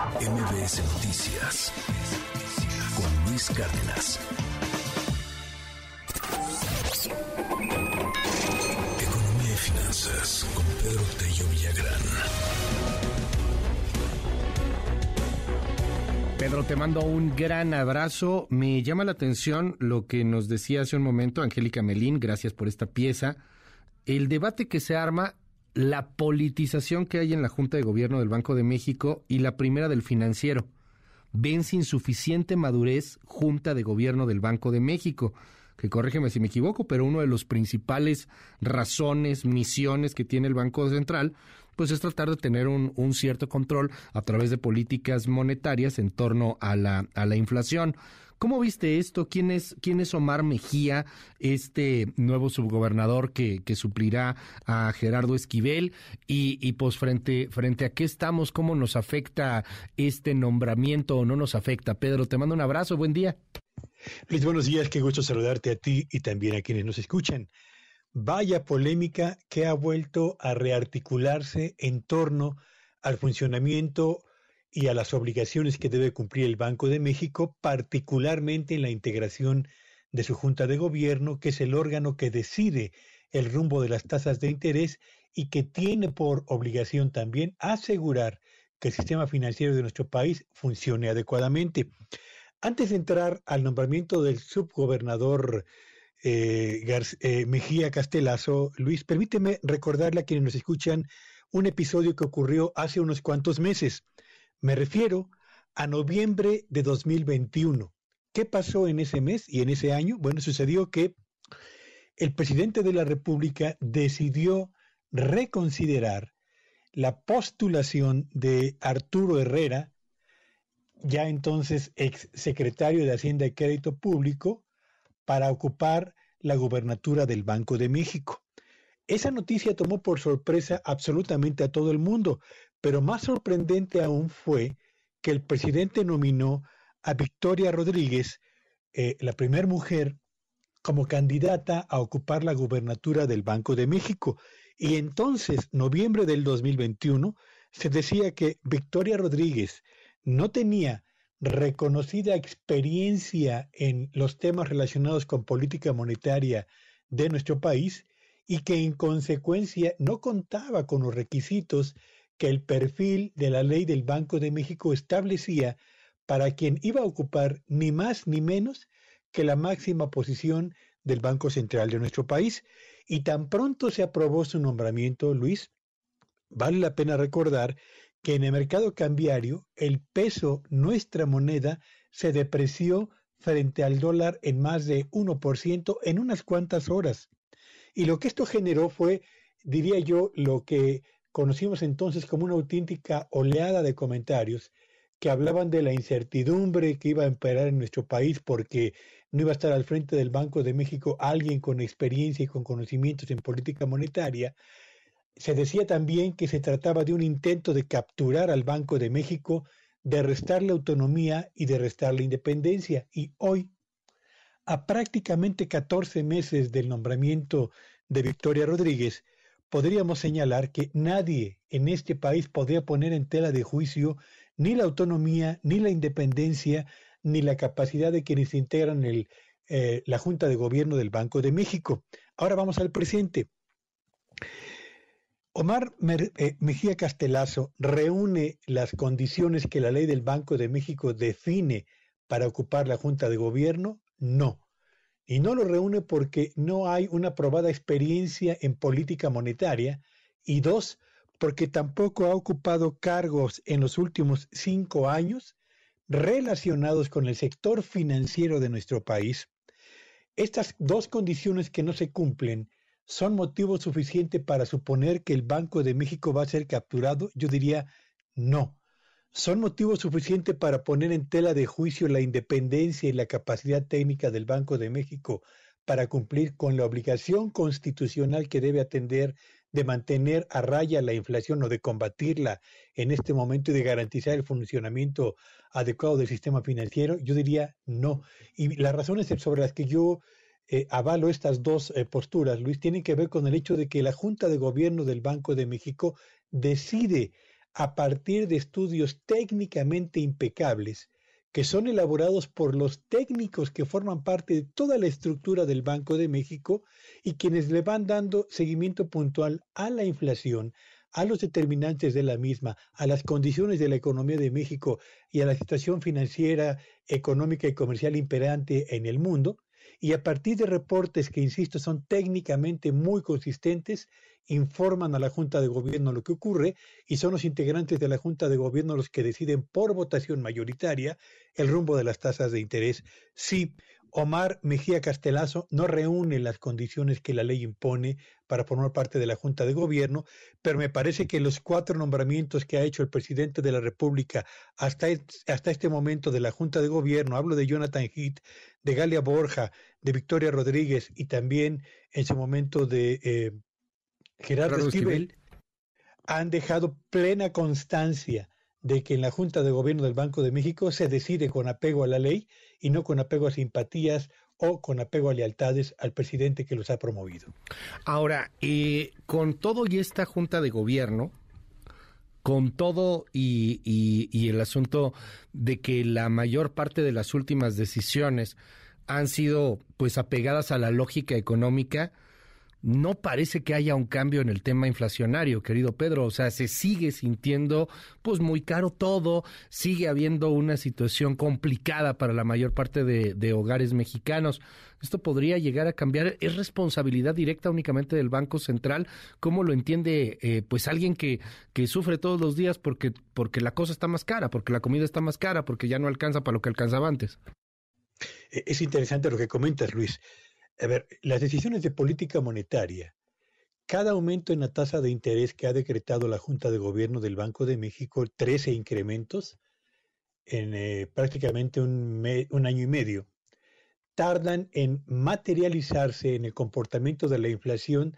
MBS Noticias con Luis Cárdenas. Economía y finanzas con Pedro Tello Villagrán. Pedro, te mando un gran abrazo. Me llama la atención lo que nos decía hace un momento Angélica Melín. Gracias por esta pieza. El debate que se arma la politización que hay en la Junta de Gobierno del Banco de México y la primera del financiero. Ven sin suficiente madurez Junta de Gobierno del Banco de México, que corrígeme si me equivoco, pero uno de los principales razones, misiones que tiene el Banco Central, pues es tratar de tener un, cierto control a través de políticas monetarias en torno a la inflación. ¿Cómo viste esto? ¿Quién es, quién es Omar Mejía, este nuevo subgobernador que, que suplirá a Gerardo Esquivel? Y, pues frente, frente a qué estamos, ¿cómo nos afecta este nombramiento o no nos afecta? Pedro, te mando un abrazo, buen día. Luis, buenos días, qué gusto saludarte a ti y también a quienes nos escuchan. Vaya polémica que ha vuelto a rearticularse en torno al funcionamiento y a las obligaciones que debe cumplir el Banco de México, particularmente en la integración de su Junta de Gobierno, que es el órgano que decide el rumbo de las tasas de interés y que tiene por obligación también asegurar que el sistema financiero de nuestro país funcione adecuadamente. Antes de entrar al nombramiento del subgobernador eh, eh, Mejía Castelazo, Luis, permíteme recordarle a quienes nos escuchan un episodio que ocurrió hace unos cuantos meses. Me refiero a noviembre de 2021. ¿Qué pasó en ese mes y en ese año? Bueno, sucedió que el presidente de la República decidió reconsiderar la postulación de Arturo Herrera, ya entonces ex secretario de Hacienda y Crédito Público, para ocupar la gubernatura del Banco de México. Esa noticia tomó por sorpresa absolutamente a todo el mundo, pero más sorprendente aún fue que el presidente nominó a Victoria Rodríguez, eh, la primera mujer, como candidata a ocupar la gubernatura del Banco de México. Y entonces, noviembre del 2021, se decía que Victoria Rodríguez no tenía reconocida experiencia en los temas relacionados con política monetaria de nuestro país y que en consecuencia no contaba con los requisitos que el perfil de la ley del Banco de México establecía para quien iba a ocupar ni más ni menos que la máxima posición del Banco Central de nuestro país. Y tan pronto se aprobó su nombramiento, Luis, vale la pena recordar que en el mercado cambiario el peso, nuestra moneda, se depreció frente al dólar en más de 1% en unas cuantas horas. Y lo que esto generó fue, diría yo, lo que conocimos entonces como una auténtica oleada de comentarios que hablaban de la incertidumbre que iba a imperar en nuestro país porque no iba a estar al frente del Banco de México alguien con experiencia y con conocimientos en política monetaria. Se decía también que se trataba de un intento de capturar al Banco de México, de restarle autonomía y de restarle independencia. Y hoy, a prácticamente 14 meses del nombramiento de Victoria Rodríguez, podríamos señalar que nadie en este país podría poner en tela de juicio ni la autonomía, ni la independencia, ni la capacidad de quienes integran eh, la Junta de Gobierno del Banco de México. Ahora vamos al presente. Omar eh, Mejía Castelazo reúne las condiciones que la ley del Banco de México define para ocupar la Junta de Gobierno? No. Y no lo reúne porque no hay una probada experiencia en política monetaria. Y dos, porque tampoco ha ocupado cargos en los últimos cinco años relacionados con el sector financiero de nuestro país. Estas dos condiciones que no se cumplen son motivo suficiente para suponer que el Banco de México va a ser capturado. Yo diría no son motivo suficiente para poner en tela de juicio la independencia y la capacidad técnica del Banco de México para cumplir con la obligación constitucional que debe atender de mantener a raya la inflación o de combatirla en este momento y de garantizar el funcionamiento adecuado del sistema financiero? Yo diría no. Y las razones sobre las que yo eh, avalo estas dos eh, posturas, Luis, tienen que ver con el hecho de que la Junta de Gobierno del Banco de México decide a partir de estudios técnicamente impecables que son elaborados por los técnicos que forman parte de toda la estructura del Banco de México y quienes le van dando seguimiento puntual a la inflación, a los determinantes de la misma, a las condiciones de la economía de México y a la situación financiera, económica y comercial imperante en el mundo, y a partir de reportes que, insisto, son técnicamente muy consistentes, informan a la Junta de Gobierno lo que ocurre y son los integrantes de la Junta de Gobierno los que deciden por votación mayoritaria el rumbo de las tasas de interés. Sí, Omar Mejía Castelazo no reúne las condiciones que la ley impone para formar parte de la Junta de Gobierno, pero me parece que los cuatro nombramientos que ha hecho el presidente de la República hasta, hasta este momento de la Junta de Gobierno, hablo de Jonathan Heath, de Galia Borja, de Victoria Rodríguez y también en su momento de eh, Gerardo Esquivel, han dejado plena constancia de que en la Junta de Gobierno del Banco de México se decide con apego a la ley y no con apego a simpatías o con apego a lealtades al presidente que los ha promovido. Ahora, eh, con todo y esta Junta de Gobierno, con todo y, y, el asunto de que la mayor parte de las últimas decisiones han sido pues apegadas a la lógica económica, no parece que haya un cambio en el tema inflacionario, querido Pedro. O sea, se sigue sintiendo pues muy caro todo, sigue habiendo una situación complicada para la mayor parte de, hogares mexicanos. Esto podría llegar a cambiar. ¿Es responsabilidad directa únicamente del Banco Central? ¿Cómo lo entiende eh, pues alguien que, que sufre todos los días porque, porque la cosa está más cara, porque la comida está más cara, porque ya no alcanza para lo que alcanzaba antes? E, es interesante lo que comentas, Luis. A ver, las decisiones de política monetaria, cada aumento en la tasa de interés que ha decretado la Junta de Gobierno del Banco de México, 13 incrementos en eh, prácticamente un, un año y medio, tardan en materializarse en el comportamiento de la inflación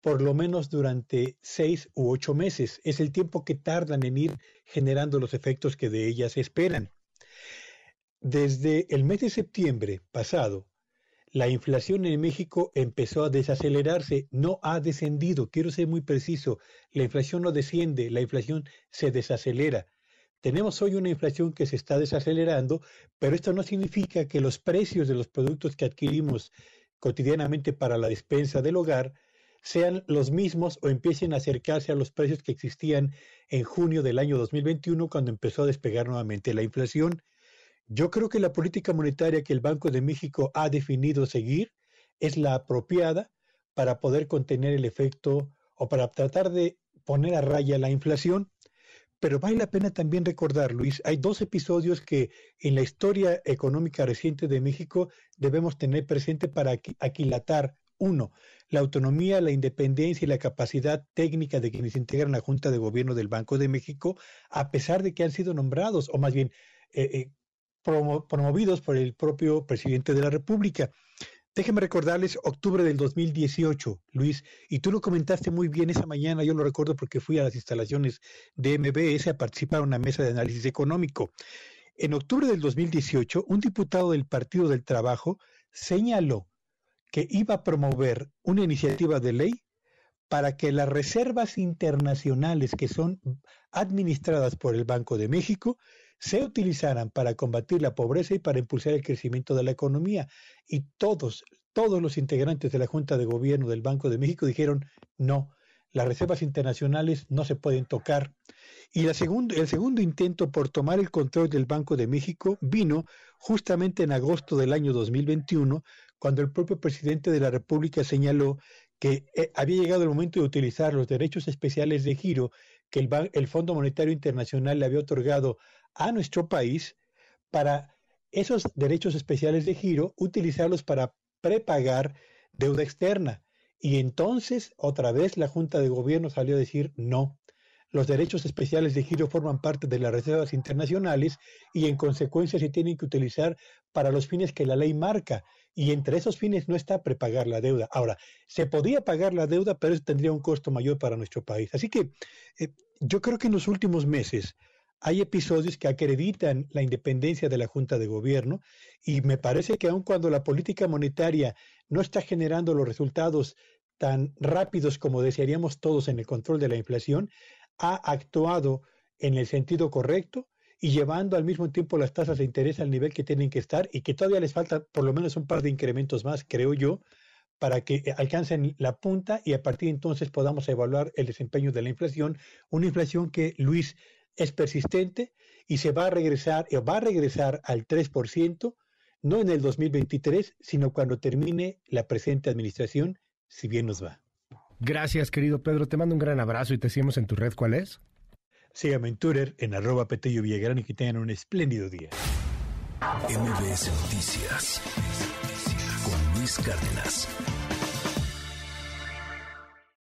por lo menos durante seis u ocho meses. Es el tiempo que tardan en ir generando los efectos que de ellas esperan. Desde el mes de septiembre pasado, la inflación en México empezó a desacelerarse, no ha descendido. Quiero ser muy preciso, la inflación no desciende, la inflación se desacelera. Tenemos hoy una inflación que se está desacelerando, pero esto no significa que los precios de los productos que adquirimos cotidianamente para la despensa del hogar sean los mismos o empiecen a acercarse a los precios que existían en junio del año 2021 cuando empezó a despegar nuevamente la inflación. Yo creo que la política monetaria que el Banco de México ha definido seguir es la apropiada para poder contener el efecto o para tratar de poner a raya la inflación. Pero vale la pena también recordar, Luis, hay dos episodios que en la historia económica reciente de México debemos tener presente para aquilatar. Uno, la autonomía, la independencia y la capacidad técnica de quienes integran la Junta de Gobierno del Banco de México, a pesar de que han sido nombrados, o más bien eh, eh, promovidos por el propio presidente de la República. Déjenme recordarles octubre del 2018, Luis, y tú lo comentaste muy bien esa mañana, yo lo recuerdo porque fui a las instalaciones de MBS a participar en una mesa de análisis económico. En octubre del 2018, un diputado del Partido del Trabajo señaló que iba a promover una iniciativa de ley para que las reservas internacionales que son administradas por el Banco de México se utilizaran para combatir la pobreza y para impulsar el crecimiento de la economía. Y todos, todos los integrantes de la Junta de Gobierno del Banco de México dijeron, no, las reservas internacionales no se pueden tocar. Y la el segundo intento por tomar el control del Banco de México vino justamente en agosto del año 2021, cuando el propio presidente de la República señaló que eh, había llegado el momento de utilizar los derechos especiales de giro que el, el Fondo Monetario Internacional le había otorgado a nuestro país para esos derechos especiales de giro, utilizarlos para prepagar deuda externa. Y entonces, otra vez, la Junta de Gobierno salió a decir no. Los derechos especiales de giro forman parte de las reservas internacionales y en consecuencia se tienen que utilizar para los fines que la ley marca. Y entre esos fines no está prepagar la deuda. Ahora, se podía pagar la deuda, pero eso tendría un costo mayor para nuestro país. Así que eh, yo creo que en los últimos meses hay episodios que acreditan la independencia de la Junta de Gobierno y me parece que aun cuando la política monetaria no está generando los resultados tan rápidos como desearíamos todos en el control de la inflación, ha actuado en el sentido correcto y llevando al mismo tiempo las tasas de interés al nivel que tienen que estar y que todavía les falta por lo menos un par de incrementos más, creo yo, para que eh, alcancen la punta y a partir de entonces podamos evaluar el desempeño de la inflación, una inflación que, Luis, es persistente y se va a regresar, o va a regresar al 3%, no en el 2023, sino cuando termine la presente administración, si bien nos va. Gracias, querido Pedro. Te mando un gran abrazo y te seguimos en tu red. ¿Cuál es? Síganme en Twitter en arroba Petello Villagrán y que tengan un espléndido día. MBS Noticias con Luis Cárdenas.